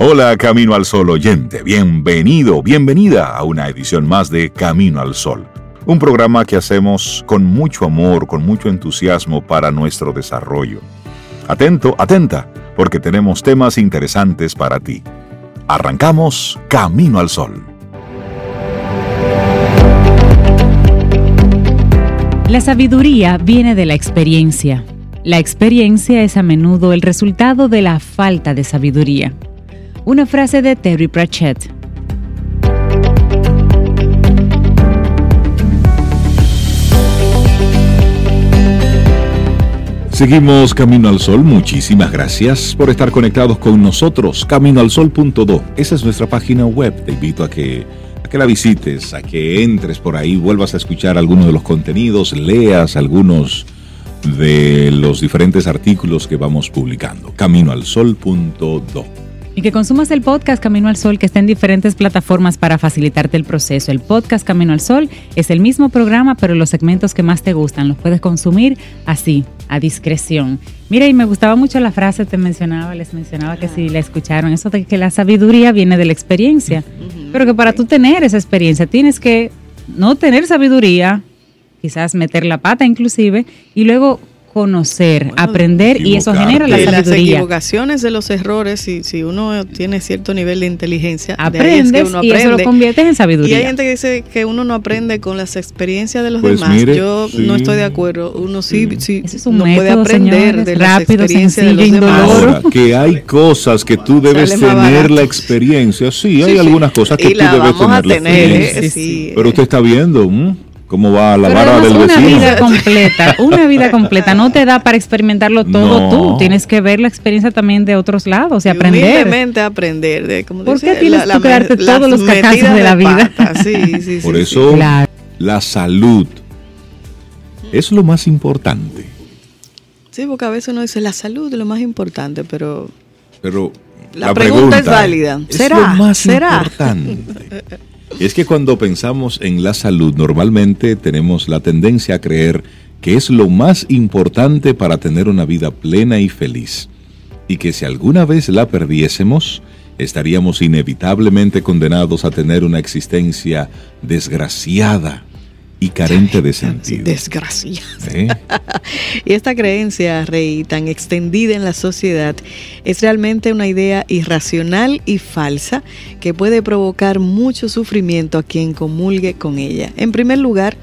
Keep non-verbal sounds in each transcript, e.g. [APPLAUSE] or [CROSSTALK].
Hola Camino al Sol oyente, bienvenido, bienvenida a una edición más de Camino al Sol, un programa que hacemos con mucho amor, con mucho entusiasmo para nuestro desarrollo. Atento, atenta, porque tenemos temas interesantes para ti. Arrancamos Camino al Sol. La sabiduría viene de la experiencia. La experiencia es a menudo el resultado de la falta de sabiduría. Una frase de Terry Pratchett. Seguimos Camino al Sol. Muchísimas gracias por estar conectados con nosotros. Caminoalsol.do. Esa es nuestra página web. Te invito a que, a que la visites, a que entres por ahí, vuelvas a escuchar algunos de los contenidos, leas algunos de los diferentes artículos que vamos publicando. Caminoalsol.do. Y que consumas el podcast Camino al Sol que está en diferentes plataformas para facilitarte el proceso. El podcast Camino al Sol es el mismo programa, pero los segmentos que más te gustan los puedes consumir así, a discreción. Mira, y me gustaba mucho la frase, te mencionaba, les mencionaba que si la escucharon, eso de que la sabiduría viene de la experiencia. Pero que para tú tener esa experiencia tienes que no tener sabiduría, quizás meter la pata inclusive, y luego conocer, aprender y eso genera la de las sabiduría. equivocaciones, de los errores, si, si uno tiene cierto nivel de inteligencia, de ahí Aprendes es que uno y eso lo aprende. conviertes en Y sabiduría. hay gente que dice que uno no aprende con las experiencias de los Pues demás. mire, Yo sí. no estoy de acuerdo. Uno sí, sí, Ese es un no puede método, aprender señores, de las rápido, experiencias de los sencillo, demás. Ahora, que hay cosas que tú debes tener barato. la experiencia. Sí, hay Sí, sí. algunas cosas que Y tú debes tener la tener, experiencia. eh, Sí, sí. Pero usted está viendo ¿m? Cómo va la Pero vara del una vecino. vida [LAUGHS] completa, una vida [LAUGHS] completa no te da para experimentarlo todo No. tú. Tienes que ver la experiencia también de otros lados y aprender. humildemente aprender. De, como ¿Por dice, qué tienes que las todos los cacazos de la vida? pata. Sí, sí, [LAUGHS] Por sí, eso Claro. la salud es lo más importante. Sí, porque a veces uno dice la salud es lo más importante, pero Pero La pregunta es válida. Es ¿Será? lo más ¿Será? importante. Es que cuando pensamos en la salud, normalmente tenemos la tendencia a creer que es lo más importante para tener una vida plena y feliz. Y que si alguna vez la perdiésemos, estaríamos inevitablemente condenados a tener una existencia desgraciada y carente de sentido. desgracia. ¿Eh? [LAUGHS] Y esta creencia, Rey, tan extendida en la sociedad, es realmente una idea irracional y falsa que puede provocar mucho sufrimiento a quien comulgue con ella. En primer lugar,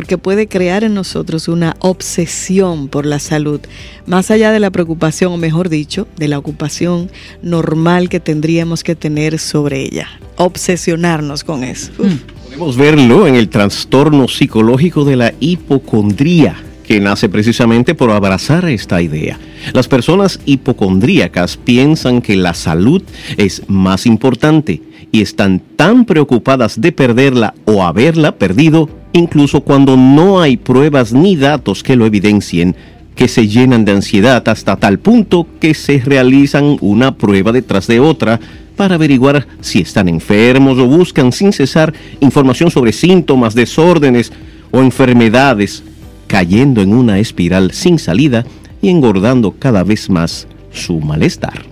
porque puede crear en nosotros una obsesión por la salud, más allá de la preocupación, o mejor dicho, de la ocupación normal que tendríamos que tener sobre ella. Obsesionarnos con eso. Uf. Podemos verlo en el trastorno psicológico de la hipocondría, que nace precisamente por abrazar esta idea. Las personas hipocondríacas piensan que la salud es más importante y están tan preocupadas de perderla o haberla perdido, incluso cuando no hay pruebas ni datos que lo evidencien, que se llenan de ansiedad hasta tal punto que se realizan una prueba detrás de otra para averiguar si están enfermos o buscan sin cesar información sobre síntomas, desórdenes o enfermedades, cayendo en una espiral sin salida y engordando cada vez más su malestar.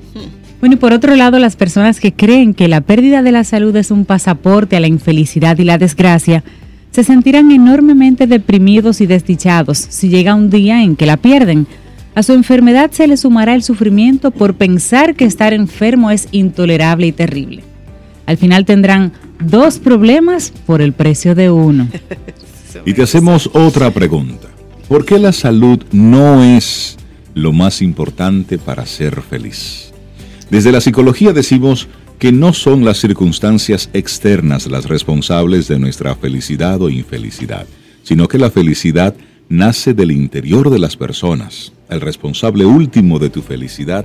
Bueno, y por otro lado, las personas que creen que la pérdida de la salud es un pasaporte a la infelicidad y la desgracia, se sentirán enormemente deprimidos y desdichados si llega un día en que la pierden. A su enfermedad se le sumará el sufrimiento por pensar que estar enfermo es intolerable y terrible. Al final tendrán dos problemas por el precio de uno. [LAUGHS] Y te hacemos otra pregunta. ¿Por qué la salud no es lo más importante para ser feliz? Desde la psicología decimos que no son las circunstancias externas las responsables de nuestra felicidad o infelicidad, sino que la felicidad nace del interior de las personas. El responsable último de tu felicidad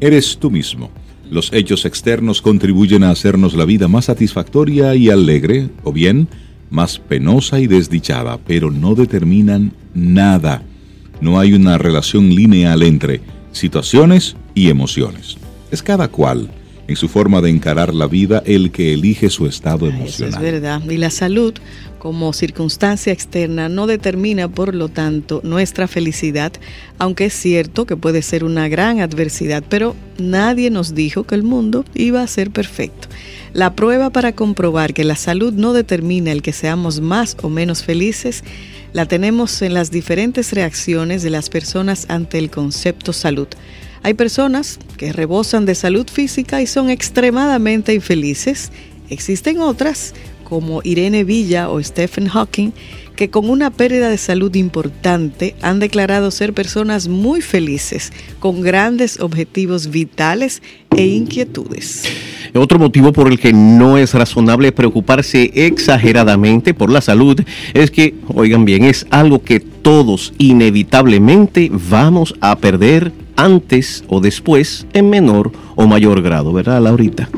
eres tú mismo. Los hechos externos contribuyen a hacernos la vida más satisfactoria y alegre, o bien más penosa y desdichada, pero no determinan nada. No hay una relación lineal entre situaciones y emociones. Es cada cual en su forma de encarar la vida el que elige su estado emocional. es verdad. Y la salud como circunstancia externa no determina, por lo tanto, nuestra felicidad, aunque es cierto que puede ser una gran adversidad, pero nadie nos dijo que el mundo iba a ser perfecto. La prueba para comprobar que la salud no determina el que seamos más o menos felices la tenemos en las diferentes reacciones de las personas ante el concepto salud. Hay personas que rebosan de salud física y son extremadamente infelices. Existen otras, como Irene Villa o Stephen Hawking, que con una pérdida de salud importante han declarado ser personas muy felices, con grandes objetivos vitales e inquietudes. Otro motivo por el que no es razonable preocuparse exageradamente por la salud es que, oigan bien, es algo que todos inevitablemente vamos a perder antes o después en menor o mayor grado, ¿verdad, Laurita?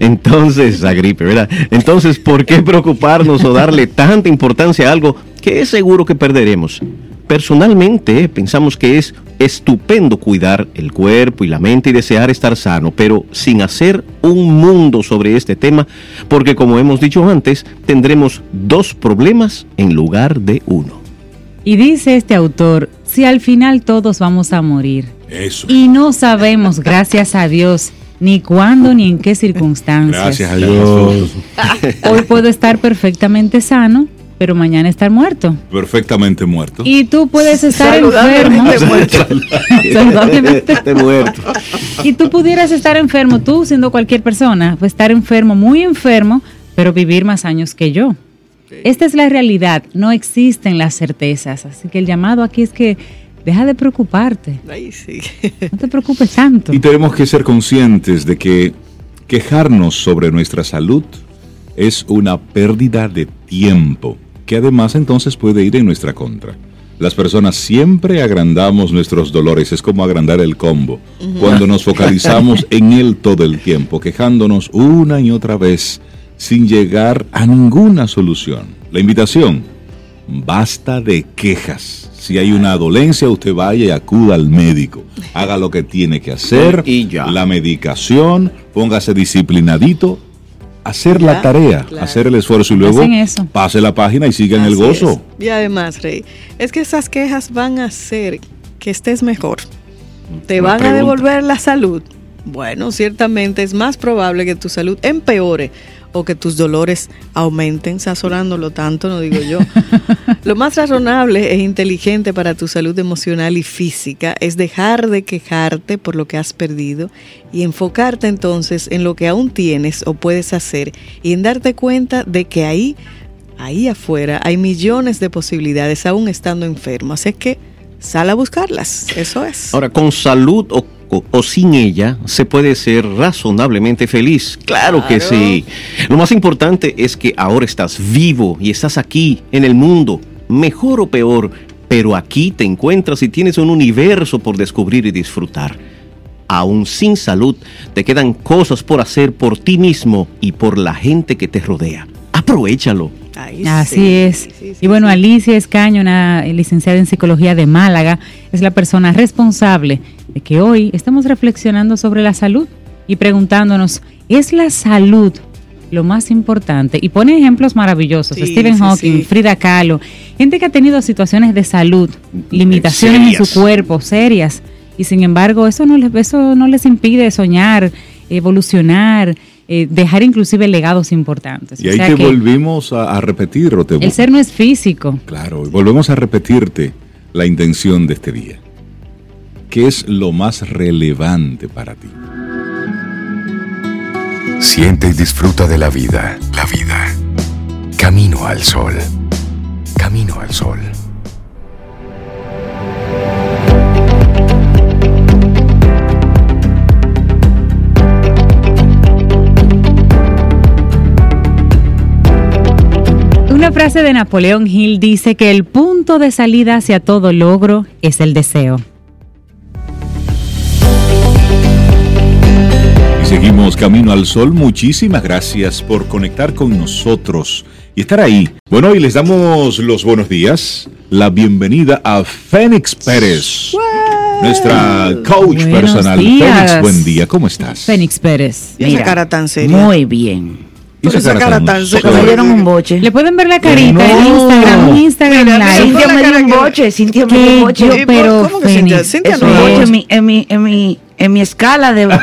Entonces, la gripe, ¿verdad? Entonces, ¿por qué preocuparnos o darle tanta importancia a algo que es seguro que perderemos? Personalmente, pensamos que es estupendo cuidar el cuerpo y la mente y desear estar sano, pero sin hacer un mundo sobre este tema, porque como hemos dicho antes, tendremos dos problemas en lugar de uno. Y dice este autor, si al final todos vamos a morir Eso. y no sabemos, gracias a Dios, ni cuándo ni en qué circunstancias. Gracias a Dios. [LAUGHS] Hoy puedo estar perfectamente sano, pero mañana estar muerto. Perfectamente muerto. Y tú puedes estar enfermo. Saludablemente. [LAUGHS] Muerto. Y tú pudieras estar enfermo, tú siendo cualquier persona, pues estar enfermo, muy enfermo, pero vivir más años que yo. Esta es la realidad, no existen las certezas. Así que el llamado aquí es que deja de preocuparte, Ahí sí. [LAUGHS] no te preocupes tanto. Y tenemos que ser conscientes de que quejarnos sobre nuestra salud es una pérdida de tiempo, que además entonces puede ir en nuestra contra. Las personas siempre agrandamos nuestros dolores, es como agrandar el combo, cuando nos [LAUGHS] focalizamos en él todo el tiempo, quejándonos una y otra vez sin llegar a ninguna solución. La invitación, basta de quejas. Si hay una dolencia, usted vaya y acuda al médico. Haga lo que tiene que hacer. Y ya. La medicación, póngase disciplinadito. Hacer Ya, la tarea, claro. hacer el esfuerzo y luego pase la página y siga en el gozo. es. Y además, Rey, es que esas quejas van a hacer que estés mejor. ¿Te van a devolver la salud? Bueno, ciertamente es más probable que tu salud empeore o que tus dolores aumenten, sazonándolo tanto, no digo yo. [LAUGHS] Lo más razonable e inteligente para tu salud emocional y física es dejar de quejarte por lo que has perdido y enfocarte entonces en lo que aún tienes o puedes hacer y en darte cuenta de que ahí, ahí afuera, hay millones de posibilidades aún estando enfermo. Así que sal a buscarlas, eso es. Ahora, con salud o, o- o sin ella, se puede ser razonablemente feliz. Claro, que sí. Lo más importante es que ahora estás vivo y estás aquí, en el mundo, mejor o peor, pero aquí te encuentras y tienes un universo por descubrir y disfrutar. Aún sin salud, te quedan cosas por hacer por ti mismo y por la gente que te rodea. Aprovechalo. Ahí Así sí, es. sí, sí, y bueno. Alicia Escaño, una licenciada en psicología de Málaga, es la persona responsable de que hoy estamos reflexionando sobre la salud y preguntándonos, ¿es la salud lo más importante? Y pone ejemplos maravillosos. Sí, Stephen sí, Hawking, sí. Frida Kahlo, gente que ha tenido situaciones de salud, limitaciones en Serias. su cuerpo, serias. Y sin embargo, eso no les, eso no les impide soñar, evolucionar, eh, dejar inclusive legados importantes. Y O ahí sea te que- volvimos a, a repetir, o te el ser no es físico. Claro, y volvemos a repetirte la intención de este día. ¿Qué es lo más relevante para ti? Siente y disfruta de la vida. La vida. Camino al sol. Camino al sol. Una frase de Napoleón Hill dice que el punto de salida hacia todo logro es el deseo. Seguimos camino al sol. Muchísimas gracias por conectar con nosotros y estar ahí. Bueno, y les damos los buenos días, la bienvenida a Fénix Pérez. nuestra coach Buenos personal. días. Félix, buen día, ¿cómo estás? Fénix Pérez. Y esa Mira, cara tan seria. Muy bien. ¿Y esa Esa cara cara tan seria? Me dieron un boche. Le pueden ver la carita No. en Instagram, un Instagram Mira, live. Cintia me dio un boche, Cintia me dio un boche. Yo- ¿Y pero, ¿Cómo que Cintia? Fénix, Cintia Es no un es. boche en mi, en mi, en mi, en mi escala de, [LAUGHS]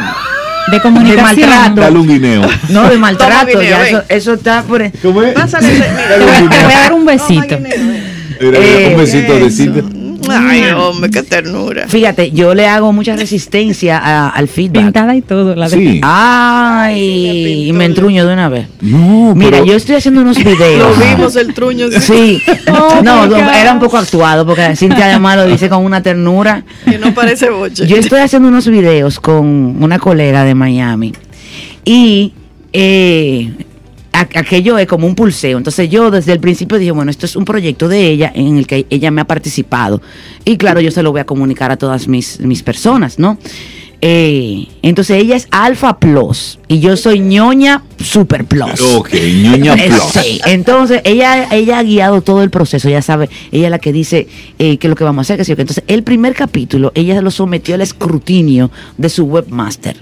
De de comunicación. maltrato. Dale un guineo. No, de [LAUGHS] maltrato. guineo, ya eso, eso está por... ¿Cómo es? Pásale ese- mira. Te voy, te voy a dar un besito. Mira, Eh, un besito de. Cintia. Ay, hombre, qué ternura. Fíjate, yo le hago mucha resistencia a- al feedback. Pintada y todo. La de- Sí. Ay, y me entruño de una vez. No, Mira, pero- yo estoy haciendo unos [LAUGHS] Lo videos. vimos el truño. Sí, [LAUGHS] Oh, no, era un poco actuado porque Cintia además lo dice con una ternura. Que no parece boche. Yo estoy haciendo unos videos con una colega de Miami y eh, aquello es como un pulseo. Entonces yo desde el principio dije, bueno, esto es un proyecto de ella en el que ella me ha participado. Y claro, yo se lo voy a comunicar a todas mis, mis personas, ¿no? Eh, entonces ella es Alpha Plus y yo soy ñoña Super Plus. Ok, ñoña [LAUGHS] plus. Sí, entonces ella, ella ha guiado todo el proceso, ella sabe, ella es la que dice eh, que lo que vamos a hacer, que sí, que entonces el primer capítulo ella lo sometió al escrutinio de su webmaster,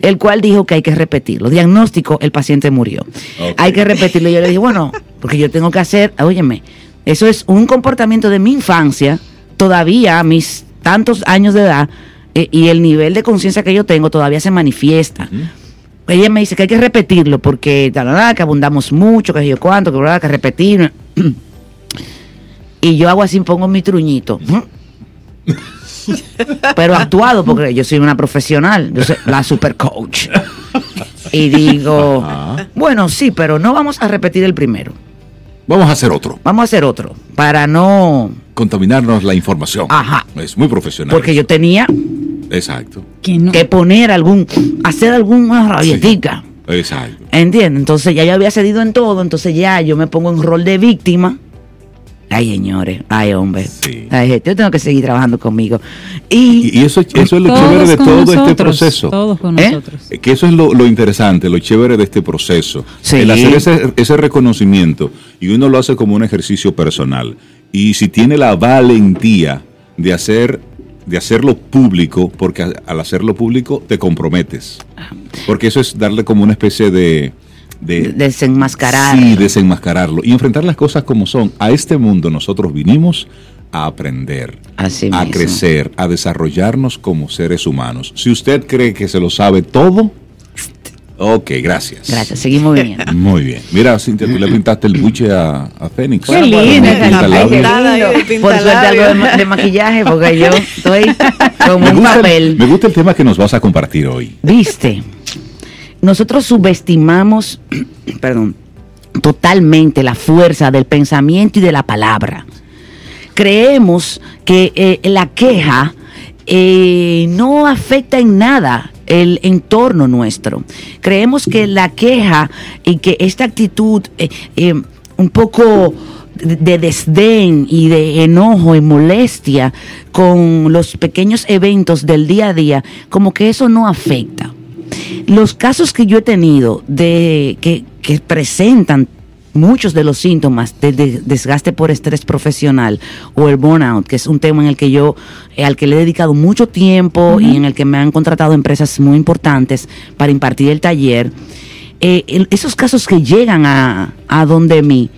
el cual dijo que hay que repetirlo. Diagnóstico, el paciente murió. Hay que repetirlo. Y yo le dije, bueno, porque yo tengo que hacer, óyeme, eso es un comportamiento de mi infancia, todavía a mis tantos años de edad, eh, y el nivel de conciencia que yo tengo todavía se manifiesta. Ella me dice que hay que repetirlo porque que abundamos mucho, que yo cuánto, que, que repetir. [CLEARS THROAT] Y yo hago así, pongo mi truñito. [LAUGHS] Pero actuado, porque yo soy una profesional, yo soy la super coach. Y digo, Ajá. bueno, sí, pero no vamos a repetir el primero. Vamos a hacer otro. Vamos a hacer otro, para no... Contaminarnos la información. Ajá. Es muy profesional. Porque yo tenía Exacto. Que no. que poner algún, hacer alguna rabietica. Exacto. ¿Entiendes? Entonces ya yo había cedido en todo, entonces ya yo me pongo en rol de víctima. Ay, señores, ay, hombre. Sí. Ay, gente, yo tengo que seguir trabajando conmigo. Y, Y, eso, eso es lo chévere de todo este proceso. Todos con ¿Eh? nosotros. Eh, Que eso es lo, lo interesante, lo chévere de este proceso. Sí. El hacer ese, ese reconocimiento y uno lo hace como un ejercicio personal. Y si tiene la valentía de hacer de hacerlo público, porque al hacerlo público te comprometes. Porque eso es darle como una especie de... de desenmascarar. Sí, desenmascararlo y enfrentar las cosas como son. A este mundo nosotros vinimos a aprender, Así a mismo. crecer, a desarrollarnos como seres humanos. Si usted cree que se lo sabe todo, ok, gracias. Gracias, seguimos viniendo. [LAUGHS] Muy bien. Mira, Cintia, tú le pintaste el buche a, a Fénix. Qué de Por suerte algo de, ma- de maquillaje, porque yo estoy [LAUGHS] como un el, papel. me gusta el tema que nos vas a compartir hoy. ¿Viste? Nosotros subestimamos, [CLEARS THROAT] perdón, totalmente la fuerza del pensamiento y de la palabra. Creemos que eh, la queja eh, no afecta en nada el entorno nuestro. Creemos que la queja y que esta actitud eh, eh, un poco de de desdén y de enojo y molestia con los pequeños eventos del día a día, como que eso no afecta. Los casos que yo he tenido de que presentan muchos de los síntomas de, de desgaste por estrés profesional o el burnout, que es un tema en el que yo, eh, al que le he dedicado mucho tiempo y en el que me han contratado empresas muy importantes para impartir el taller, eh, el- esos casos que llegan a, a donde mí,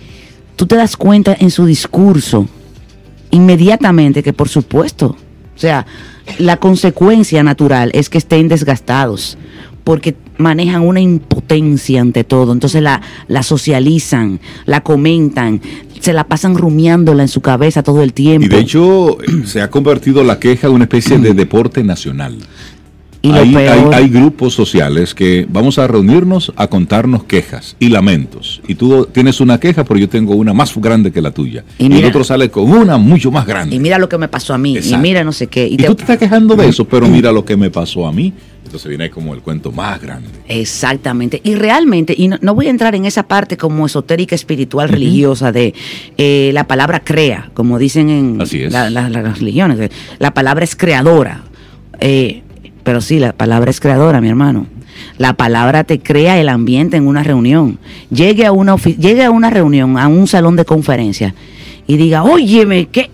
tú te das cuenta en su discurso inmediatamente que por supuesto, o sea, la consecuencia natural es que estén desgastados porque manejan una impotencia ante todo, entonces la, la socializan, la comentan, se la pasan rumiándola en su cabeza todo el tiempo. Y de hecho, eh, se ha convertido la queja en una especie de deporte nacional. Y hay, peor- hay- hay grupos sociales que vamos a reunirnos a contarnos quejas y lamentos. Y tú tienes una queja, pero yo tengo una más grande que la tuya. Y Y, el otro sale con una mucho más grande. y mira lo que me pasó a mí, Exacto. y mira no sé qué. y Y te- tú te estás quejando de eso, pero mira lo que me pasó a mí. Entonces viene como el cuento más grande. Exactamente. Y realmente, y no, no voy a entrar en esa parte como esotérica, espiritual, religiosa de eh, la palabra crea, como dicen en Así es. la- la- las religiones. La palabra es creadora. Eh, pero sí, la palabra es creadora, mi hermano. La palabra te crea el ambiente en una reunión. Llegue a una, llegue a una reunión, a un salón de conferencia y diga, óyeme, ¿qué?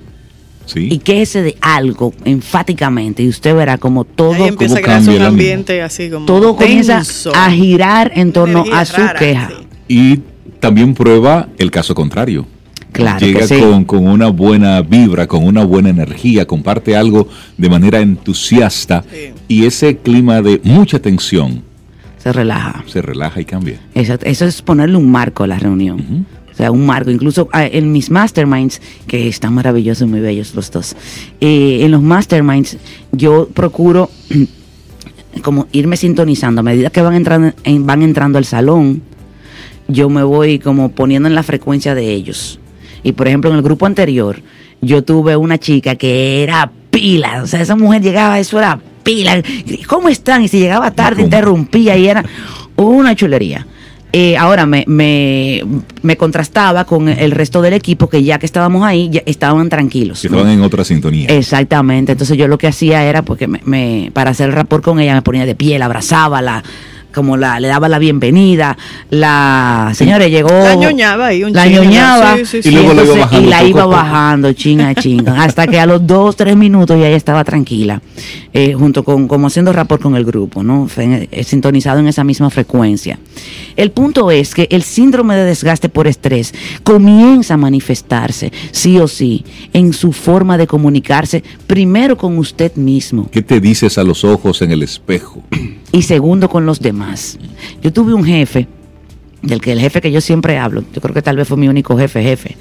Sí. y quéjese de algo enfáticamente y usted verá como todo, Ahí empieza a cambia un el ánimo. ambiente así como todo comienza a girar en torno a su rara, queja. sí. Y también prueba el caso contrario. Claro Llega que sí. con, con una buena vibra, con una buena energía, comparte algo de manera entusiasta Sí. y ese clima de mucha tensión Se relaja. se relaja y cambia. Exacto. Eso es ponerle un marco a la reunión. O sea, un marco. Incluso ah, en mis masterminds, que están maravillosos y muy bellos los dos, eh, en los masterminds yo procuro [CLEARS THROAT] como irme sintonizando. A medida que van entrando, en- van entrando al salón, yo me voy como poniendo en la frecuencia de ellos. Y por ejemplo, en el grupo anterior, yo tuve una chica que era pila. O sea, esa mujer llegaba, eso era pila. ¿Cómo están? Y si llegaba tarde, ¿Cómo? interrumpía y era una chulería. Eh, ahora me, me, me contrastaba con el resto del equipo que ya que estábamos ahí, ya estaban tranquilos. Que ¿no? estaban en otra sintonía. Exactamente. Entonces yo lo que hacía era porque me, me- para hacer el rapport con ella me ponía de pie, la abrazaba, la como la le daba la bienvenida. La señora llegó La ñoñaba ahí un la chin, ñoñaba sí, sí, Y luego la iba bajando y la iba bajando chinga chinga hasta que a los dos tres minutos ya ella estaba tranquila eh, junto con como haciendo rapport con el grupo no eh, sintonizado en esa misma frecuencia el punto es que el síndrome de desgaste por estrés comienza a manifestarse sí o sí en su forma de comunicarse primero con usted mismo ¿Qué te dices a los ojos en el espejo? y segundo con los demás. Yo tuve un jefe, del que el jefe que yo siempre hablo, yo creo que tal vez fue mi único jefe, jefe,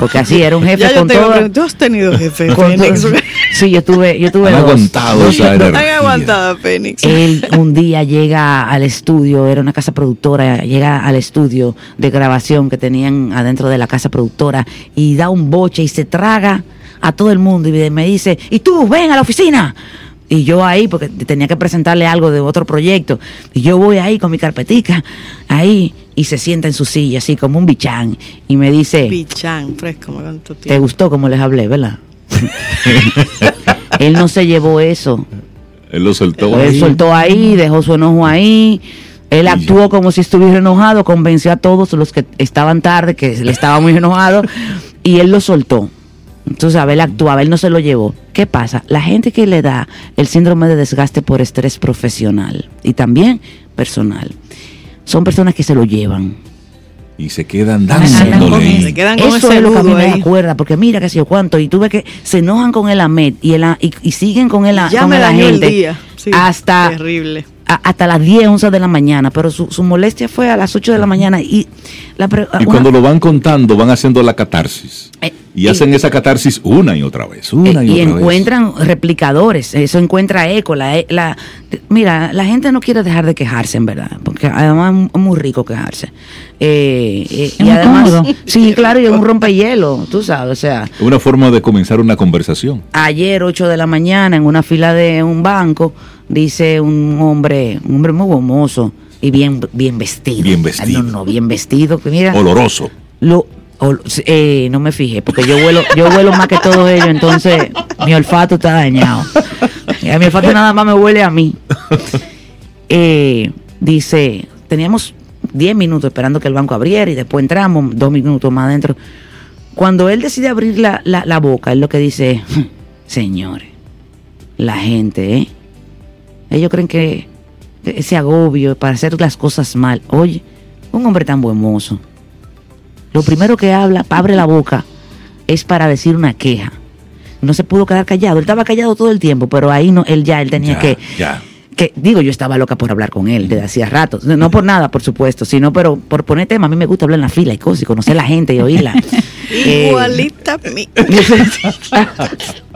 porque así era un [LAUGHS] jefe Ya yo con te iba a todo. ¿Tú has tenido jefe, Fénix? sí, yo tuve, yo tuve Han dos. aguantado Han aguantado, Fénix. él un día llega al estudio, era una casa productora, llega al estudio de grabación que tenían adentro de la casa productora y da un boche y se traga a todo el mundo y me dice, y tú, ven a la oficina. Y yo ahí, porque tenía que presentarle algo de otro proyecto, y yo voy ahí con mi carpetica, ahí, y se sienta en su silla, así como un bichán, y me dice, Pichán, fresco, me ¿te gustó como les hablé, verdad? [LAUGHS] Él no se llevó eso. Él lo soltó. Él ahí. soltó ahí, dejó su enojo ahí. Él actuó como si estuviera enojado, convenció a todos los que estaban tarde, que él estaba muy enojado, y él lo soltó. Entonces, a ver, él actuaba, él no se lo llevó. ¿Qué pasa? La gente que le da el síndrome de desgaste por estrés profesional y también personal, son personas que se lo llevan. Y se quedan dándole. Se quedan con Eso ese es lo que a mí me da ahí. cuerda, porque mira que sé yo cuánto, y tuve que, se enojan con el AMED y, el, y, y siguen con el, a- Ya con me el dañó el día. Sí, hasta, Terrible. a- hasta las 10, 11 de la mañana, pero su, su molestia fue a las 8 de la mañana y la pre- Y una- cuando lo van contando, van haciendo la catarsis. Eh, Y y- hacen esa catarsis una y otra vez, una eh, y, y otra vez. encuentran replicadores, eso encuentra eco. La, e- la- mira, la gente no quiere dejar de quejarse, en verdad, porque además es muy rico quejarse. Eh, eh, y además, cómodo. sí, claro, y es un rompehielo, tú sabes, o sea, Una forma de comenzar una conversación. ayer 8 de la mañana en una fila de un banco dice un hombre un hombre muy gomoso y bien bien vestido Bien vestido. no no bien vestido que mira Oloroso. lo eh, no me fijé porque yo vuelo yo vuelo más que todo ello entonces mi olfato está dañado Ya mi olfato nada más me huele a mí Eh, dice teníamos 10 minutos esperando que el banco abriera y después entramos dos minutos más adentro cuando él decide abrir la, la, boca, él lo que dice, es, señores, la gente, ¿eh? Ellos creen que ese agobio para hacer las cosas mal. Oye, un hombre tan buen mozo. Lo primero que habla, abre la boca, es para decir una queja. No se pudo quedar callado. Él estaba callado todo el tiempo, pero ahí no, él ya, él tenía Ya, que, ya. que digo yo estaba loca por hablar con él desde hacía rato no por nada por supuesto sino pero por poner tema a mí me gusta hablar en la fila y cosas y conocer a la gente y oírla [LAUGHS] Eh, Igualita a mí. [LAUGHS]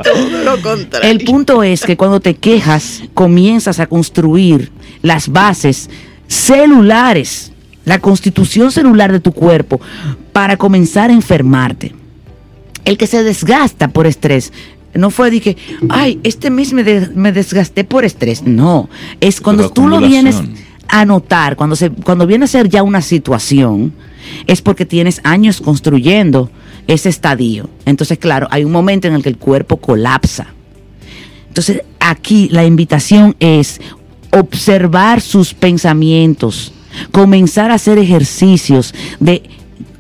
Todo lo contrario. el punto es que cuando te quejas comienzas a construir las bases celulares la constitución celular de tu cuerpo para comenzar a enfermarte el que se desgasta por estrés no fue de que, ay, este mes me, de- me desgasté por estrés. No, es cuando Pero tú lo vienes a notar, cuando, se, cuando viene a ser ya una situación, es porque tienes años construyendo ese estadio. Entonces, claro, hay un momento en el que el cuerpo colapsa. Entonces, aquí la invitación es observar sus pensamientos, comenzar a hacer ejercicios de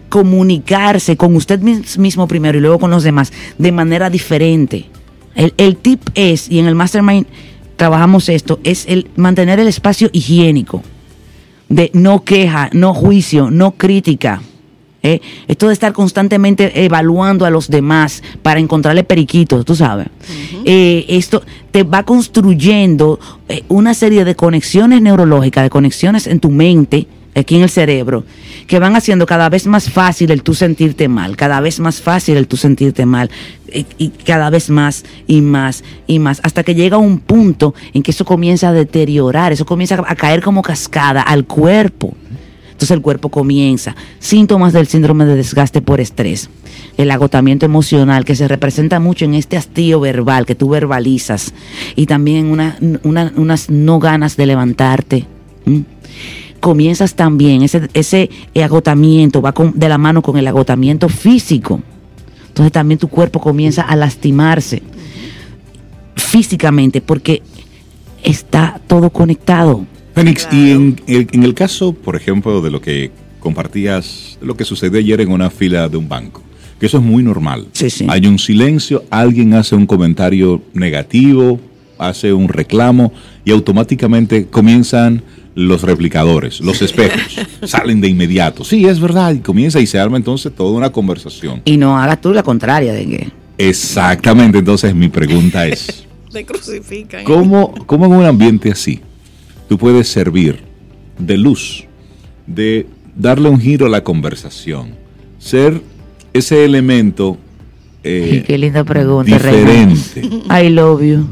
comunicarse con usted mis- mismo primero y luego con los demás de manera diferente. El, el tip es, y en el Mastermind trabajamos esto, es el mantener el espacio higiénico de no queja, no juicio, no crítica. ¿Eh? Esto de estar constantemente evaluando a los demás para encontrarle periquitos, tú sabes. Eh, esto te va construyendo eh, una serie de conexiones neurológicas, de conexiones en tu mente, aquí en el cerebro, que van haciendo cada vez más fácil el tú sentirte mal, cada vez más fácil el tú sentirte mal, y, y cada vez más y más y más, hasta que llega un punto en que eso comienza a deteriorar, eso comienza a caer como cascada al cuerpo. Entonces el cuerpo comienza. Síntomas del síndrome de desgaste por estrés. El agotamiento emocional que se representa mucho en este hastío verbal que tú verbalizas. Y también una, una- unas no ganas de levantarte. Comienzas también, ese, ese agotamiento va con- de la mano con el agotamiento físico. Entonces también tu cuerpo comienza a lastimarse físicamente porque está todo conectado. Fénix, y en el, en el caso, por ejemplo, de lo que compartías, lo que sucedió ayer en una fila de un banco, que eso es muy normal. Sí, sí. Hay un silencio, alguien hace un comentario negativo, hace un reclamo y automáticamente comienzan los replicadores, los espejos, [LAUGHS] salen de inmediato. Sí, es verdad, y comienza y se arma entonces toda una conversación. Y no hagas tú la contraria de que... Exactamente, entonces mi pregunta es, [LAUGHS] crucifican. ¿Cómo, cómo en un ambiente así tú puedes servir de luz, de darle un giro a la conversación, ser ese elemento eh, Ay, qué linda pregunta, Reina. diferente? I love you.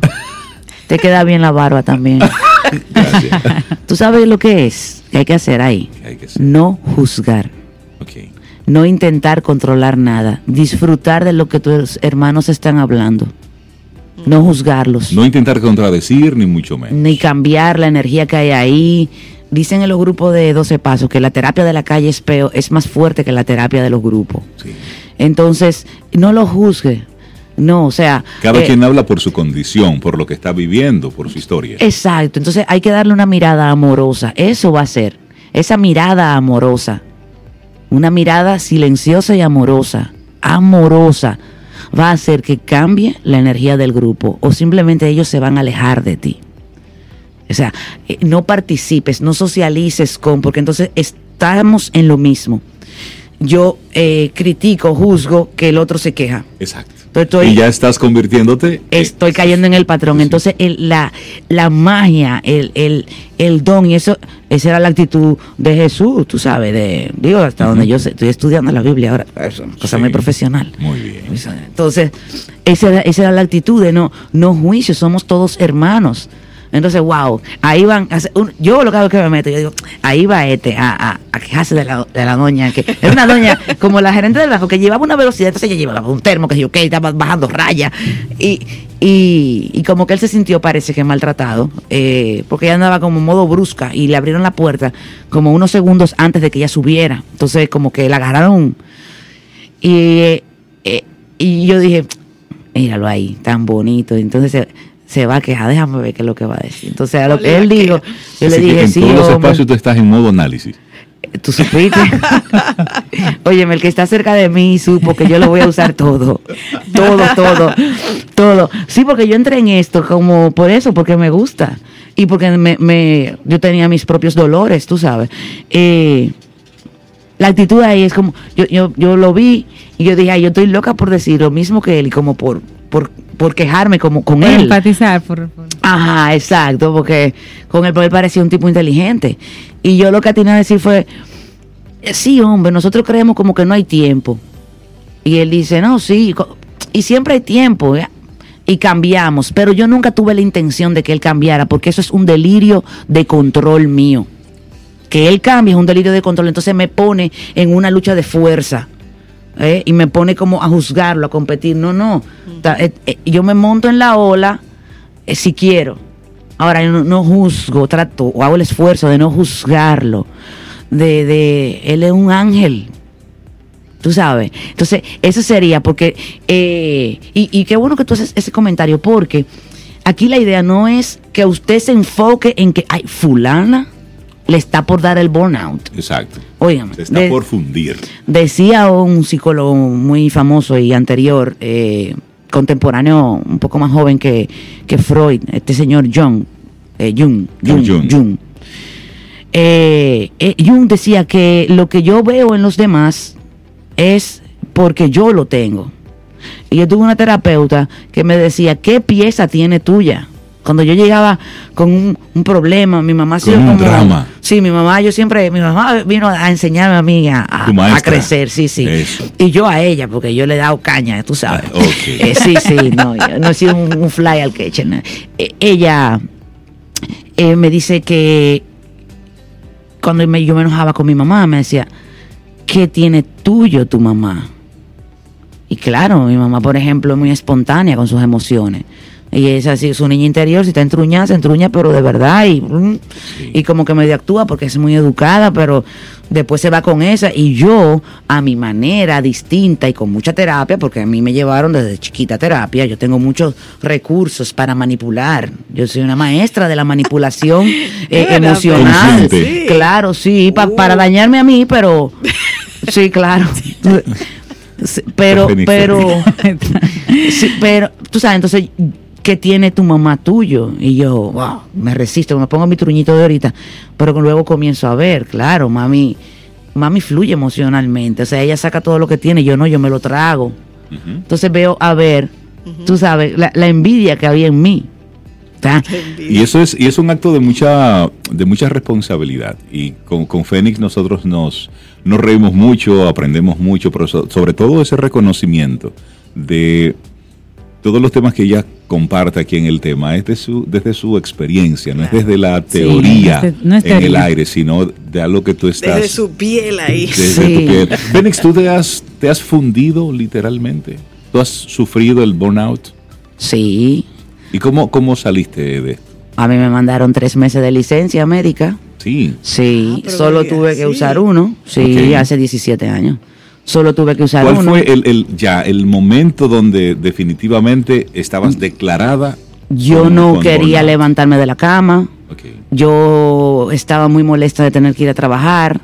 Te queda bien la barba también. Gracias. ¿Tú sabes lo que es? que hay que hacer ahí? Hay que. No juzgar. No intentar controlar nada. Disfrutar de lo que tus hermanos están hablando. No juzgarlos. No intentar contradecir, ni mucho menos. Ni cambiar la energía que hay ahí. Dicen en los grupos de 12 pasos que la terapia de la calle es peor, es más fuerte que la terapia de los grupos. Sí. Entonces, no lo juzgue. No, o sea. Cada eh, quien habla por su condición, por lo que está viviendo, por su historia. Exacto, entonces hay que darle una mirada amorosa, eso va a ser, esa mirada amorosa, una mirada silenciosa y amorosa, amorosa, va a hacer que cambie la energía del grupo o simplemente ellos se van a alejar de ti. O sea, eh, no participes, no socialices con, porque entonces estamos en lo mismo. Yo eh, critico, juzgo que el otro se queja. Exacto. Estoy- y ya estás convirtiéndote. estoy cayendo en el patrón. Entonces, el- la, la magia, el, el, el don, y eso, esa era la actitud de Jesús, tú sabes, de, digo, hasta donde yo sé, estoy estudiando la Biblia ahora, es una cosa Sí. muy profesional. Muy bien. Entonces, esa era, esa era la actitud de no, no juicio, somos todos hermanos. Entonces, wow, ahí van, a hacer un- yo lo que hago es que me meto, yo digo, ahí va este a, a, a quejarse de la, de la doña, que era una doña [LAUGHS] como la gerente del banco que llevaba una velocidad, entonces ella llevaba un termo que yo, que estaba bajando raya, y, y, y como que él se sintió, parece que maltratado, eh, porque ella andaba como en modo brusca y le abrieron la puerta como unos segundos antes de que ella subiera, entonces como que la agarraron y, eh, eh, y yo dije, míralo ahí, tan bonito. Entonces se va a quejar, déjame ver qué es lo que va a decir. Entonces a lo que él dijo, yo le Así dije, en sí, todos los espacios tú estás en modo análisis. tú supiste. [LAUGHS] Óyeme, el que está cerca de mí supo que yo lo voy a usar todo. Todo, todo, todo. Sí, porque yo entré en esto como por eso, porque me gusta. Y porque me, me- yo tenía mis propios dolores, tú sabes. Eh, la actitud ahí es como, yo, yo, yo lo vi y yo dije, ay, yo estoy loca por decir lo mismo que él y como por, por, por quejarme como con Por él. empatizar, por, por- Ajá, exacto, porque con él, porque él parecía un tipo inteligente. Y yo lo que atiné a decir fue, sí, hombre, nosotros creemos como que no hay tiempo. Y él dice, no, sí, y siempre hay tiempo, ¿eh? y cambiamos, pero yo nunca tuve la intención de que él cambiara, porque eso es un delirio de control mío. Que él cambie es un delirio de control, entonces me pone en una lucha de fuerza. ¿Eh? Y me pone como a juzgarlo, a competir. No, no. Eh, eh, yo me monto en la ola si quiero. Ahora, yo no, no juzgo, trato o hago el esfuerzo de no juzgarlo. De, de, él es un ángel. Tú sabes. Entonces, eso sería porque, eh, y, y qué bueno que tú haces ese comentario, porque aquí la idea no es que usted se enfoque en que, ay, fulana le está por dar el burnout. Exacto. Óigame, Se está de- por fundir. Decía un psicólogo muy famoso y anterior, eh, contemporáneo, un poco más joven que, que Freud, este señor Jung, eh, Jung, Jung, Jung. Jung. Eh, Jung decía que lo que yo veo en los demás es porque yo lo tengo. Y yo tuve una terapeuta que me decía, ¿qué pieza tiene tuya? Cuando yo llegaba con un, un problema, mi mamá Con un como- drama. Sí, mi mamá, yo siempre, mi mamá vino a enseñarme a mí a, crecer, sí, sí. Eso. Y yo a ella, porque yo le he dado caña, tú sabes. Ah. Eh, sí, sí, no, yo no he sido un, un fly al kitchen. Eh, ella eh, me dice que cuando me- yo me enojaba con mi mamá, me decía, ¿qué tiene tuyo tu mamá? Y claro, mi mamá, por ejemplo, es muy espontánea con sus emociones. Y es así, su niña interior, si está entruñada, se entruña, pero de verdad. Y, mm, y como que medio actúa porque es muy educada, pero después se va con esa. Y yo, a mi manera distinta y con mucha terapia, porque a mí me llevaron desde chiquita terapia, yo tengo muchos recursos para manipular. Yo soy una maestra de la manipulación [LAUGHS] eh, emocional. Sí. Claro, sí, pa- Uh. para dañarme a mí, pero [LAUGHS] sí, claro. Sí, Pero, pero, [LAUGHS] sí, pero, tú sabes, entonces, ¿qué tiene tu mamá tuyo? Y yo, wow, me resisto, me pongo mi truñito de ahorita, pero luego comienzo a ver, claro, mami, mami fluye emocionalmente, o sea, ella saca todo lo que tiene, yo no, yo me lo trago. Entonces veo, a ver, tú sabes, la, la envidia que había en mí. Y eso es, y es un acto de mucha, de mucha responsabilidad. Y con, con Fénix nosotros nos, nos reímos mucho, aprendemos mucho, pero so- sobre todo ese reconocimiento de todos los temas que ella comparte aquí en el tema, es de su, desde su experiencia, no es desde la teoría no es de- no es en el aire, sino de algo que tú estás... Desde su piel ahí. desde Sí. tu piel. Fénix, ¿tú te has, te has fundido literalmente? ¿Tú has sufrido el burnout? Sí, ¿Y cómo, cómo saliste de esto? a mí me mandaron tres meses de licencia médica. Sí. Sí, Ah, solo tuve que sí. usar uno. Sí, hace 17 años. Solo tuve que usar ¿Cuál uno. fue el, el- ya el momento donde definitivamente estabas declarada? Yo con- no con quería burnout? levantarme de la cama. Yo estaba muy molesta de tener que ir a trabajar.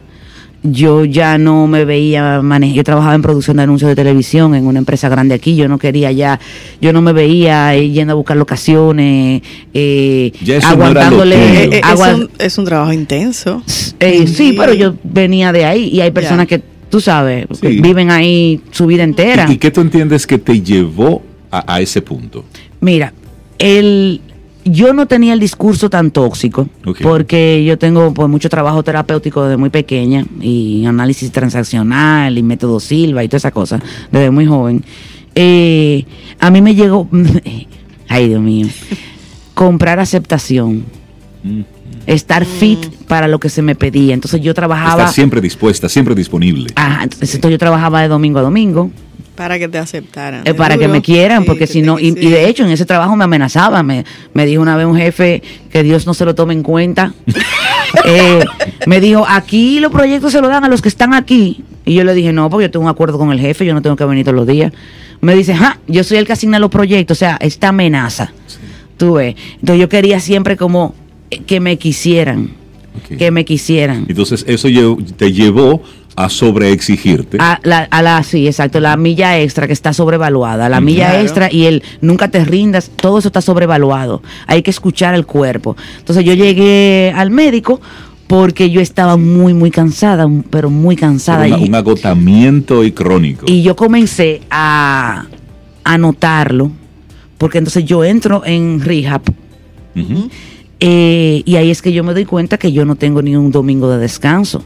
Yo ya no me veía manejar. Yo trabajaba en producción de anuncios de televisión en una empresa grande aquí. Yo no quería ya, yo no me veía eh, yendo a buscar locaciones, eh, Ya eso no era lo aguantándole. tuyo. Eh, eh, es, agua- un, es un trabajo intenso. Eh, sí, pero yo venía de ahí y hay personas que, tú sabes, Sí. viven ahí su vida entera. ¿Y, y qué tú entiendes que te llevó a, a ese punto? Mira, el, yo no tenía el discurso tan tóxico porque yo tengo pues, mucho trabajo terapéutico desde muy pequeña y análisis transaccional y método Silva y toda esa cosa desde muy joven. Eh, a mí me llegó, [LAUGHS] ay Dios mío, comprar aceptación, Mm. Estar fit para lo que se me pedía. Entonces yo trabajaba, Estás siempre dispuesta, siempre disponible. Ajá, entonces yo trabajaba de domingo a domingo. Para que te aceptaran. Eh, para que me quieran, Sí, porque que si no, y, de hecho en ese trabajo me amenazaba, me, me dijo una vez un jefe que Dios no se lo tome en cuenta. [LAUGHS] Eh, me dijo, aquí los proyectos se lo dan a los que están aquí. Y yo le dije, no, porque yo tengo un acuerdo con el jefe, yo no tengo que venir todos los días. Me dice, ja, yo soy el que asigna los proyectos, o sea, esta amenaza. Tú ves. Entonces yo quería siempre como que me quisieran, que me quisieran. Entonces eso te llevó a sobreexigirte. A la, a la, sí, exacto, la milla extra que está sobrevaluada, la milla extra y el nunca te rindas, todo eso está sobrevaluado. Hay que escuchar el cuerpo. Entonces yo llegué al médico porque yo estaba muy, muy cansada, pero muy cansada. Una- y, un agotamiento y crónico. y yo comencé a, a notarlo, porque entonces yo entro en rehab. Eh, y ahí es que yo me doy cuenta que yo no tengo ni un domingo de descanso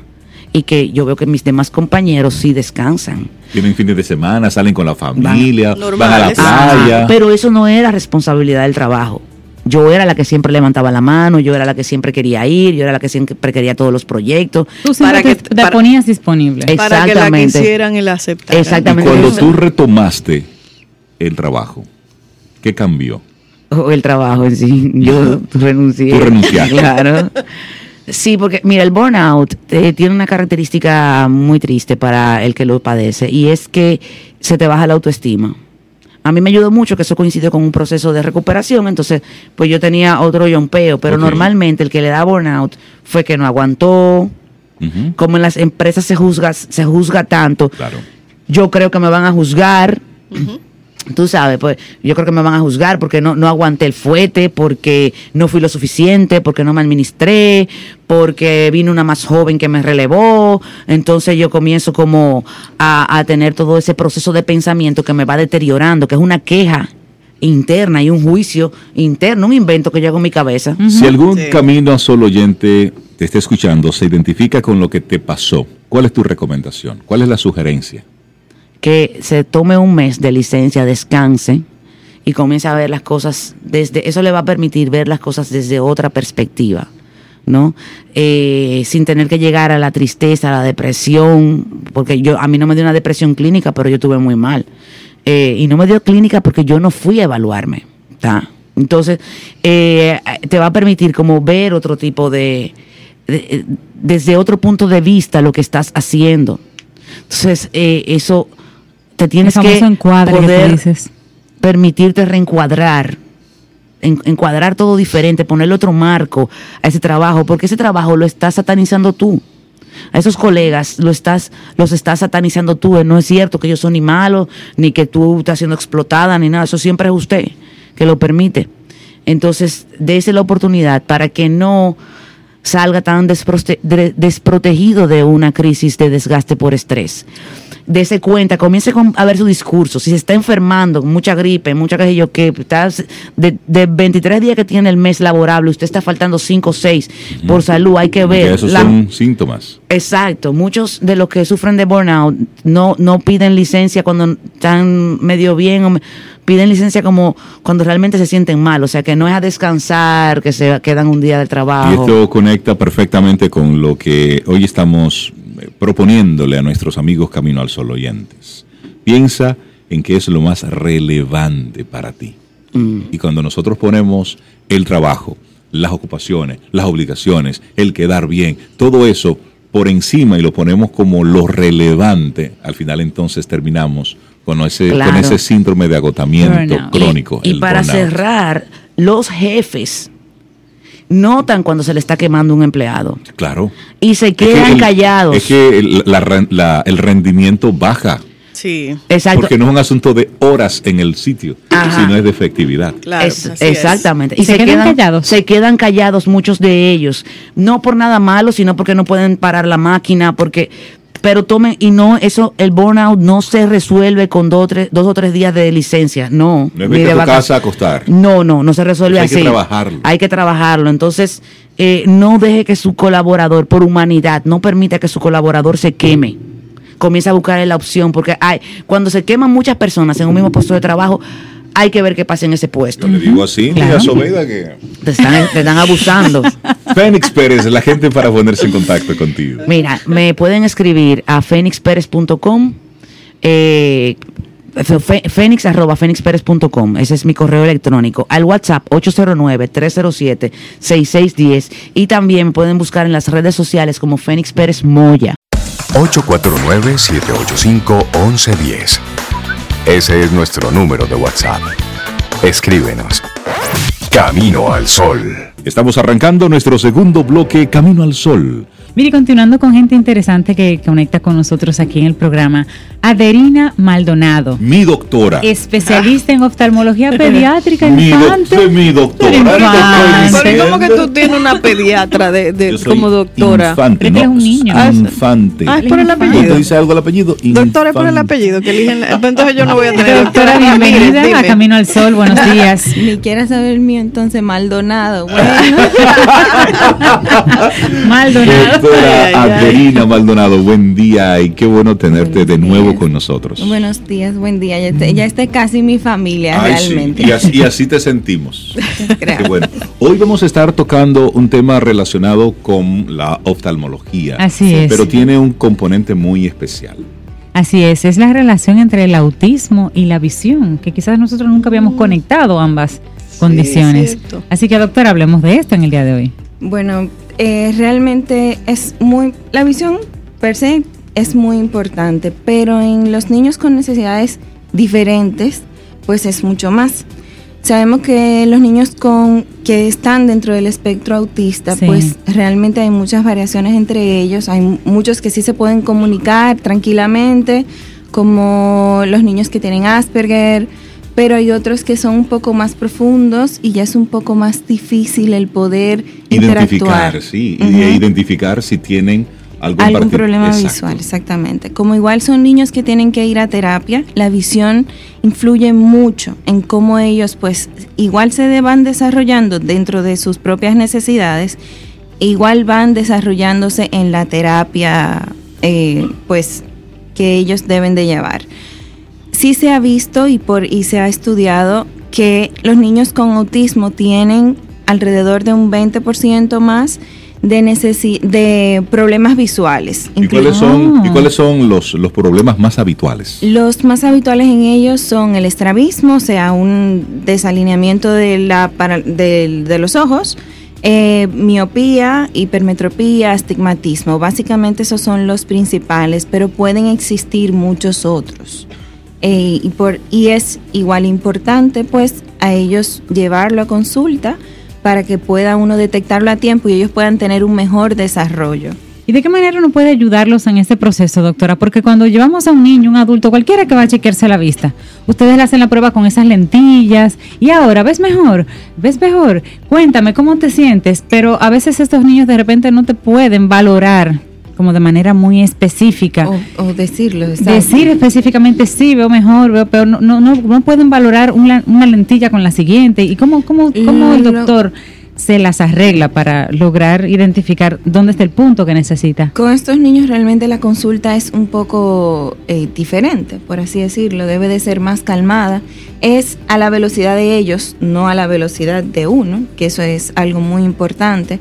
y que yo veo que mis demás compañeros sí descansan. Tienen fines de semana, salen con la familia, van, a la playa. Ah, pero eso no era responsabilidad del trabajo. Yo era la que siempre levantaba la mano, yo era la que siempre quería ir, yo era la que siempre quería todos los proyectos. Tú siempre Para te, que- te para- ponías disponible. Eh, Para que la Exactamente. quisieran y la aceptaran. y Exactamente. cuando eso- tú retomaste el trabajo, ¿qué cambió? O el trabajo en sí. Yo [LAUGHS] renuncié. Tú renunciaste. [LAUGHS] Claro. Sí, porque mira, el burnout eh, tiene una característica muy triste para el que lo padece y es que se te baja la autoestima. A mí me ayudó mucho que eso coincidió con un proceso de recuperación, entonces pues yo tenía otro yompeo, pero normalmente el que le da burnout fue que no aguantó, como en las empresas se juzga, se juzga tanto, Claro. yo creo que me van a juzgar. Tú sabes, pues yo creo que me van a juzgar porque no, no aguanté el fuete, porque no fui lo suficiente, porque no me administré, porque vino una más joven que me relevó. Entonces yo comienzo como a, a tener todo ese proceso de pensamiento que me va deteriorando, que es una queja interna y un juicio interno, un invento que yo hago en mi cabeza. Si algún Sí. camino a solo oyente te está escuchando, se identifica con lo que te pasó, ¿cuál es tu recomendación? ¿Cuál es la sugerencia? Que se tome un mes de licencia, descanse y comience a ver las cosas desde, eso le va a permitir ver las cosas desde otra perspectiva, ¿no? Eh, sin tener que llegar a la tristeza, a la depresión, porque yo, a mí no me dio una depresión clínica, pero yo estuve muy mal. Eh, y no me dio clínica porque yo no fui a evaluarme, ¿tá? Entonces, eh, te va a permitir como ver otro tipo de, de- desde otro punto de vista lo que estás haciendo. Entonces, eso te tienes que encuadre poder permitirte reencuadrar, en- encuadrar todo diferente, ponerle otro marco a ese trabajo, porque ese trabajo lo estás satanizando tú. A esos colegas lo estás, los estás satanizando tú. No es cierto que ellos son ni malos, ni que tú estás siendo explotada, ni nada. Eso siempre es usted que lo permite. Entonces, dése la oportunidad para que no salga tan desprote- de- desprotegido de una crisis de desgaste por estrés. Dese cuenta, comience con- a ver su discurso. Si se está enfermando, con mucha gripe, mucha que yo que está de, de 23 días que tiene el mes laborable, usted está faltando 5 o 6 por salud, hay que Que ver. esos la- son síntomas. Exacto, muchos de los que sufren de burnout no, no piden licencia cuando están medio bien, o piden licencia como cuando realmente se sienten mal, o sea que no es a descansar, que se quedan un día de Y trabajo. esto conecta perfectamente con lo que hoy estamos proponiéndole a nuestros amigos Camino al Sol oyentes. Piensa en qué es lo más relevante para ti. Mm. Y cuando nosotros ponemos el trabajo, las ocupaciones, las obligaciones, el quedar bien, todo eso por encima y lo ponemos como lo relevante, al final entonces terminamos con ese, Claro. con ese síndrome de agotamiento Burnout. crónico. Y, para burnout. cerrar, los jefes notan cuando se le está quemando un empleado Claro. y se Es que quedan el- callados. Es que el, la ren- la- el rendimiento baja. Sí, Exacto. Porque no es un asunto de horas en el sitio, Ajá. sino es de efectividad. claro. Es- así es. exactamente. ¿Y se quedan callados? Se quedan callados muchos de ellos. No por nada malo, sino porque no pueden parar la máquina, porque pero tomen y no eso el burnout no se resuelve con dos, o tres- dos o tres días de licencia no No es ni de tu casa a acostar. no no no se resuelve Hay que así trabajarlo. hay que trabajarlo entonces eh, no deje que su colaborador por humanidad no permita que su colaborador se queme comienza a buscar la opción porque hay cuando se queman muchas personas en un mismo puesto de trabajo hay que ver qué pasa en ese puesto Yo le digo así, Claro. Sobeida que... te están, te están abusando [LAUGHS] Fénix Pérez, la gente para ponerse en contacto contigo. Mira, me pueden escribir a fenixperez.com, eh, fénix arroba fénixperez.com, ese es mi correo electrónico, al WhatsApp 809-307-6610 y también me pueden buscar en las redes sociales como Fénix Pérez Moya. 849-785-1110. Ese es nuestro número de WhatsApp. Escríbenos. Camino al Sol. Estamos arrancando nuestro segundo bloque Camino al Sol. Mire, continuando con gente interesante que conecta con nosotros aquí en el programa, Aderina Maldonado, Mi doctora. especialista en oftalmología [LAUGHS] pediátrica Mi, doc- infante. mi doctora. Pero ¿qué te estoy infante. Pero ¿y ¿cómo que tú tienes una pediatra de, de- Yo soy como doctora? Infante, que no, es un niño. Ah, es- Infante. Ah, es por el Infante. ¿No te apellido. dice algo el apellido? Doctora, es por el apellido que eligen. Entonces yo no voy a tener Doctora, bienvenida dime. a Camino al Sol. Buenos [LAUGHS] días. Ni quiera saber el mío, entonces Maldonado. Bueno, [LAUGHS] Maldonado. Doctora Ay, ay, ay. Adelina Maldonado, buen día y qué bueno tenerte de nuevo días. con nosotros. buenos días, buen día. Ya, está- ya está casi mi familia Ay, sí, realmente. Y, así, y así te sentimos. [LAUGHS] Gracias. Qué bueno. Hoy vamos a estar tocando un tema relacionado con la oftalmología. Así es. Pero tiene un componente muy especial. Así es, es la relación entre el autismo y la visión, que quizás nosotros nunca habíamos conectado ambas condiciones. cierto. Así que, doctora, hablemos de esto en el día de hoy. Bueno, eh, realmente es muy. La visión per se es muy importante, pero en los niños con necesidades diferentes pues es mucho más. Sabemos que los niños con que están dentro del espectro autista, Sí. pues realmente hay muchas variaciones entre ellos. Hay mu- muchos que sí se pueden comunicar tranquilamente, como los niños que tienen Asperger, pero hay otros que son un poco más profundos y ya es un poco más difícil el poder. Identificar, sí, identificar si tienen algún, algún problema Exacto. visual, exactamente. Como igual son niños que tienen que ir a terapia, la visión influye mucho en cómo ellos pues igual se van desarrollando dentro de sus propias necesidades, igual van desarrollándose en la terapia eh, pues que ellos deben de llevar. Sí se ha visto y, por, y se ha estudiado que los niños con autismo tienen alrededor de un 20% más de, necesi- de problemas visuales. ¿Y cuáles son, Ah. ¿y cuáles son los, los problemas más habituales? Los más habituales en ellos son el estrabismo, o sea, un desalineamiento de, la, para- del- de los ojos, eh, miopía, hipermetropía, astigmatismo. Básicamente esos son los principales, pero pueden existir muchos otros. Eh, y, por, y es igual importante pues a ellos llevarlo a consulta para que pueda uno detectarlo a tiempo y ellos puedan tener un mejor desarrollo. ¿Y de qué manera uno puede ayudarlos en este proceso, doctora? Porque cuando llevamos a un niño, un adulto, cualquiera que va a chequearse la vista, ustedes le hacen la prueba con esas lentillas y ahora, ¿ves mejor? ¿Ves mejor? Cuéntame cómo te sientes, pero a veces estos niños de repente no te pueden valorar como de manera muy específica. O, o decirlo. exacto. Decir específicamente sí, veo mejor, veo peor, no, no, no, no pueden valorar una, una lentilla con la siguiente. ¿Y cómo, cómo, cómo el doctor se las arregla para lograr identificar dónde está el punto que necesita? Con estos niños realmente la consulta es un poco eh, diferente, por así decirlo, debe de ser más calmada. Es a la velocidad de ellos, no a la velocidad de uno, que eso es algo muy importante.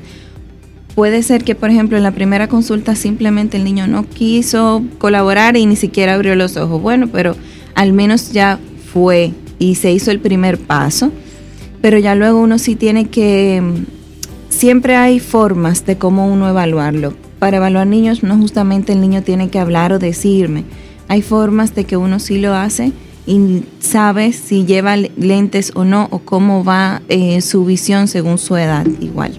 Puede ser que, por ejemplo, en la primera consulta simplemente el niño no quiso colaborar y ni siquiera abrió los ojos. Bueno, pero al menos ya fue y se hizo el primer paso. Pero ya luego uno sí tiene que mm, siempre hay formas de cómo uno evaluarlo. Para evaluar niños, no justamente el niño tiene que hablar o decirme. Hay formas de que uno sí lo hace y sabe si lleva le- lentes o no, o cómo va eh, su visión según su edad, igual.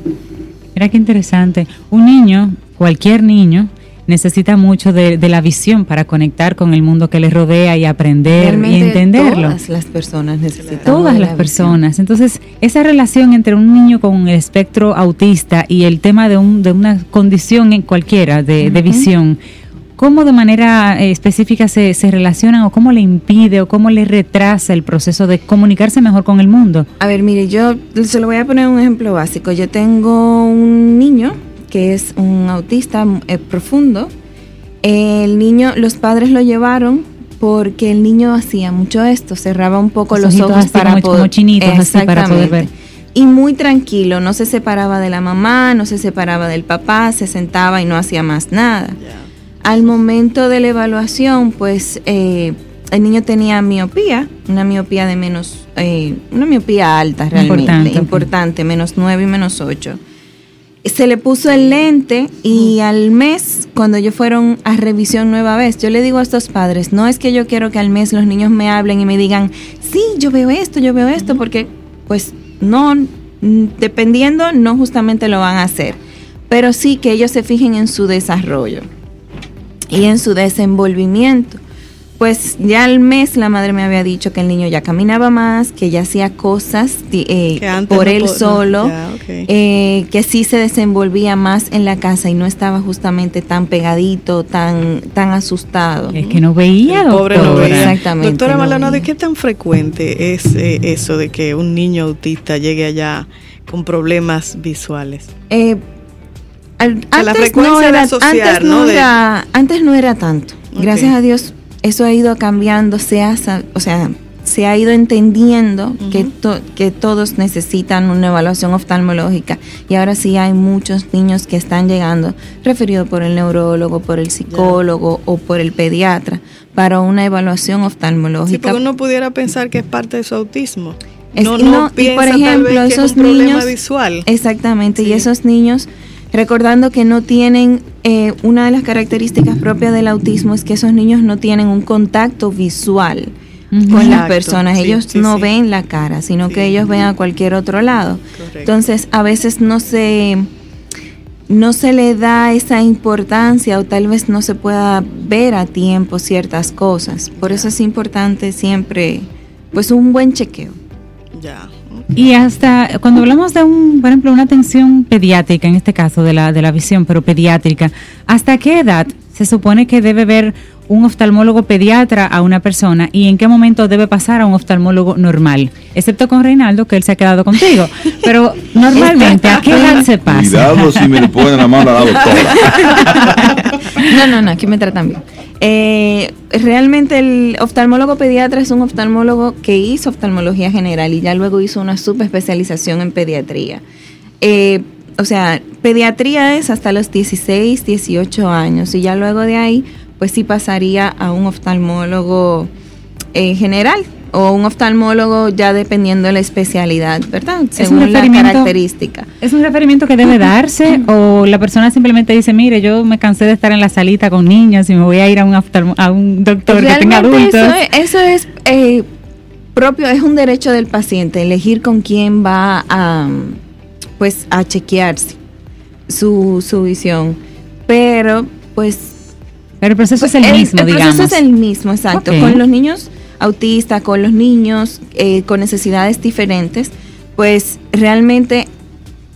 Mira qué interesante. Un niño, cualquier niño, necesita mucho de, de la visión para conectar con el mundo que le rodea y aprender y entenderlo. Todas las personas necesitan. Todas las la visión. personas. Entonces, esa relación entre un niño con el espectro autista y el tema de, un, de una condición en cualquiera de, de visión, ¿cómo de manera eh, específica se, se relacionan o cómo le impide o cómo le retrasa el proceso de comunicarse mejor con el mundo? A ver, mire, yo se lo voy a poner un ejemplo básico. Yo tengo un niño que es un autista eh, profundo. El niño, los padres lo llevaron porque el niño hacía mucho esto, cerraba un poco Los ojos así para como- poder, como chinitos, así para poder ver. Y muy tranquilo, no se separaba de la mamá, no se separaba del papá, se sentaba y no hacía más nada. Al momento de la evaluación, pues eh, el niño tenía miopía, una miopía de menos, eh, una miopía alta realmente, Importante, menos 9 y menos 8. Se le puso el lente y al mes, cuando ellos fueron a revisión nueva vez, yo le digo a estos padres, no es que yo quiero que al mes los niños me hablen y me digan, sí, yo veo esto, yo veo esto, porque pues no, mm, dependiendo, no justamente lo van a hacer, pero sí que ellos se fijen en su desarrollo y en su desenvolvimiento. Pues ya al mes la madre me había dicho que el niño ya caminaba más, que ya hacía cosas eh, por no él no, solo, eh, que sí se desenvolvía más en la casa y no estaba justamente tan pegadito, tan, tan asustado. Es que no veía, El pobre no doctora. veía. Exactamente, Doctora no Maldonado, ¿y veía. qué tan frecuente es eh, eso de que un niño autista llegue allá con problemas visuales? Eh, al- sea, la antes frecuencia no era, asociar, antes ¿no? no De- era, antes no era tanto. Gracias a Dios, eso ha ido cambiando, se ha, o sea, se ha ido entendiendo que, to- que todos necesitan una evaluación oftalmológica y ahora sí hay muchos niños que están llegando referidos por el neurólogo, por el psicólogo o por el pediatra para una evaluación Sí, oftalmológica. porque uno pudiera pensar que es parte de su autismo. Es- no, no, no, y piensa por tal ejemplo, vez que esos es un problema niños- visual. Exactamente, Sí. y esos niños, recordando que no tienen, eh, una de las características propias del autismo es que esos niños no tienen un contacto visual. con las personas. sí, ellos sí, no sí. ven la cara, sino Sí. que ellos ven a cualquier otro lado. Correcto. Entonces, a veces no se no se le da esa importancia o tal vez no se pueda ver a tiempo ciertas cosas. Por eso es importante siempre pues un buen chequeo. Ya. Y hasta cuando hablamos de un, por ejemplo, una atención pediátrica, en este caso de la, de la visión, pero pediátrica, ¿hasta qué edad se supone que debe ver un oftalmólogo pediatra a una persona y en qué momento debe pasar a un oftalmólogo normal? Excepto con Reinaldo, que él se ha quedado contigo. Pero [LAUGHS] normalmente, ¿a qué edad se pasa? Cuidado si me le ponen la mano a la doctora. [LAUGHS] No, no, no, aquí me tratan bien. Eh, realmente el oftalmólogo pediatra es un oftalmólogo que hizo oftalmología general y ya luego hizo una subespecialización en pediatría. Eh, o sea, pediatría es hasta los 16, 18 años y ya luego de ahí, pues sí pasaría a un oftalmólogo eh, general o un oftalmólogo ya dependiendo de la especialidad, ¿verdad? Según la característica. ¿Es un referimiento que debe darse [LAUGHS] o la persona simplemente dice, mire, yo me cansé de estar en la salita con niños y me voy a ir a un, oftalmo- a un doctor que tenga adultos? Eso, es- eso es eh, propio, es un derecho del paciente, elegir con quién va a, pues, a chequearse su, su visión. Pero, pues... Pero el proceso es el, mismo, el digamos. proceso es el mismo, exacto. Con los niños autistas, con los niños eh, con necesidades diferentes, pues realmente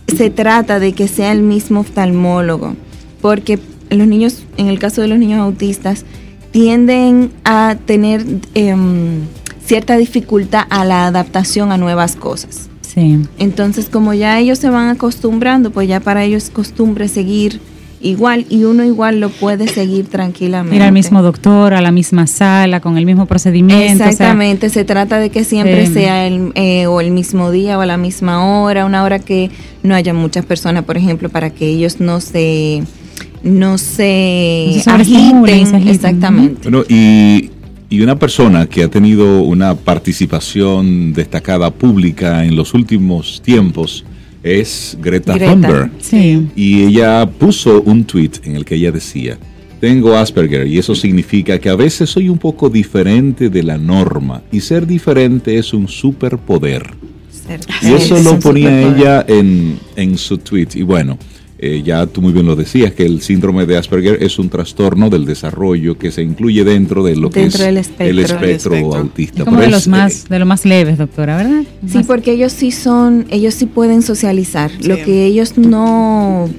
se trata de que sea el mismo oftalmólogo, porque los niños, en el caso de los niños autistas, tienden a tener em, cierta dificultad a la adaptación a nuevas cosas. Sí. Entonces, como ya ellos se van acostumbrando, pues ya para ellos es costumbre seguir igual y uno igual lo puede seguir tranquilamente. Ir al mismo doctor, a la misma sala, con el mismo procedimiento. o sea, Exactamente, se trata de que siempre Sí. sea el, eh, o el mismo día o a la misma hora, una hora que no haya muchas personas, por ejemplo, para que ellos no se no se No agiten. se agiten. Exactamente. Bueno, y, y una persona que ha tenido una participación destacada pública en los últimos tiempos es Greta, Greta. Thunberg. Sí. Y ella puso un tweet en el que ella decía, tengo Asperger y eso significa que a veces soy un poco diferente de la norma y ser diferente es un superpoder. Y eso es lo ponía superpoder. ella en, en su tweet. Y bueno, eh, ya tú muy bien lo decías, que el síndrome de Asperger es un trastorno del desarrollo que se incluye dentro de lo que Dentro es del espectro. el espectro, El espectro. autista. Es como Pero de es, los más, eh, de lo más leves, doctora, ¿verdad? Sí, Más- porque ellos sí son, ellos sí pueden socializar. Sí. Lo que ellos no,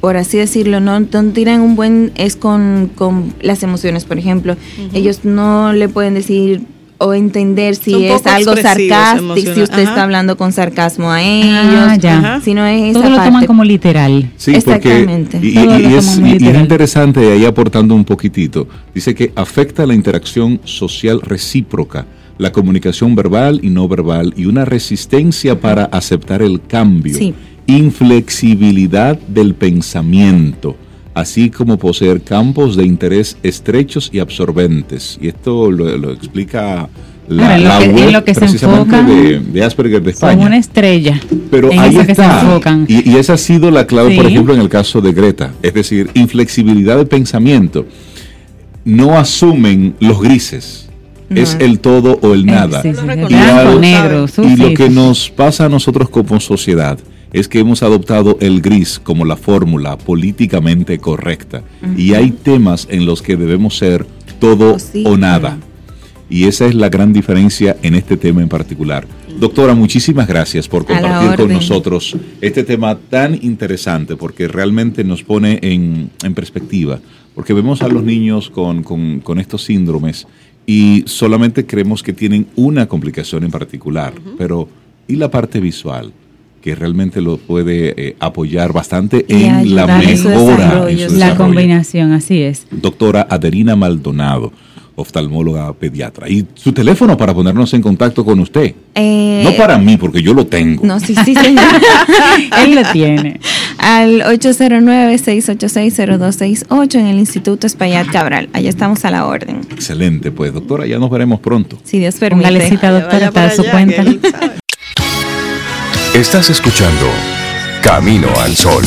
por así decirlo, no, no tienen un buen, es con, con las emociones, por ejemplo. Ellos no le pueden decir o entender si es algo sarcástico, si usted Ajá. está hablando con sarcasmo a ellos, Ah, ya. Si no es esa Todo lo toman como literal. Sí, porque Exactamente. y, es, y- interesante ahí aportando un poquitito. Dice que afecta la interacción social recíproca, la comunicación verbal y no verbal y una resistencia para aceptar el cambio, Sí. inflexibilidad del pensamiento, así como poseer campos de interés estrechos y absorbentes. Y esto lo, lo explica la, Claro, en lo la que- en web lo que se precisamente enfocan de, de Asperger de Son España. una estrella. Pero en ahí eso que se está. enfocan. Y, y esa ha sido la clave, por ejemplo, en el caso de Greta. Es decir, inflexibilidad de pensamiento. No asumen los grises. Es el todo o el nada. Sí, sí, ¿sabes? negro, Y lo que nos pasa a nosotros como sociedad es que hemos adoptado el gris como la fórmula políticamente correcta. Y hay temas en los que debemos ser todo O sí, o nada. Y esa es la gran diferencia en este tema en particular. Doctora, muchísimas gracias por compartir con nosotros este tema tan interesante porque realmente nos pone en, en perspectiva. Porque vemos a los niños con, con- con estos síndromes y solamente creemos que tienen una complicación en particular. Pero, ¿y la parte visual? Que realmente lo puede eh, apoyar bastante Y en la mejora en su La combinación, así es. doctora Adelina Maldonado, oftalmóloga pediatra. Y su teléfono para ponernos en contacto con usted. Eh, no para mí, porque yo lo tengo. No, sí, sí, señor. [LAUGHS] Él lo tiene. Al 809-686-0268 en el Instituto Espaillat Cabral. Allá estamos a la orden. Excelente, pues doctora, ya nos veremos pronto. Si Dios permite. Póngale cita, Vaya doctora, para su cuenta. él. Estás escuchando Camino al Sol.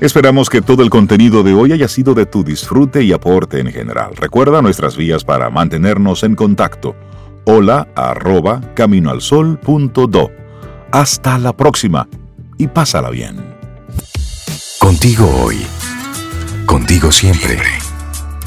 Esperamos que todo el contenido de hoy haya sido de tu disfrute y aporte en general. Recuerda nuestras vías para mantenernos en contacto. Hola arroba caminoalsol.do. Hasta la próxima y pásala bien. Contigo hoy. Contigo siempre.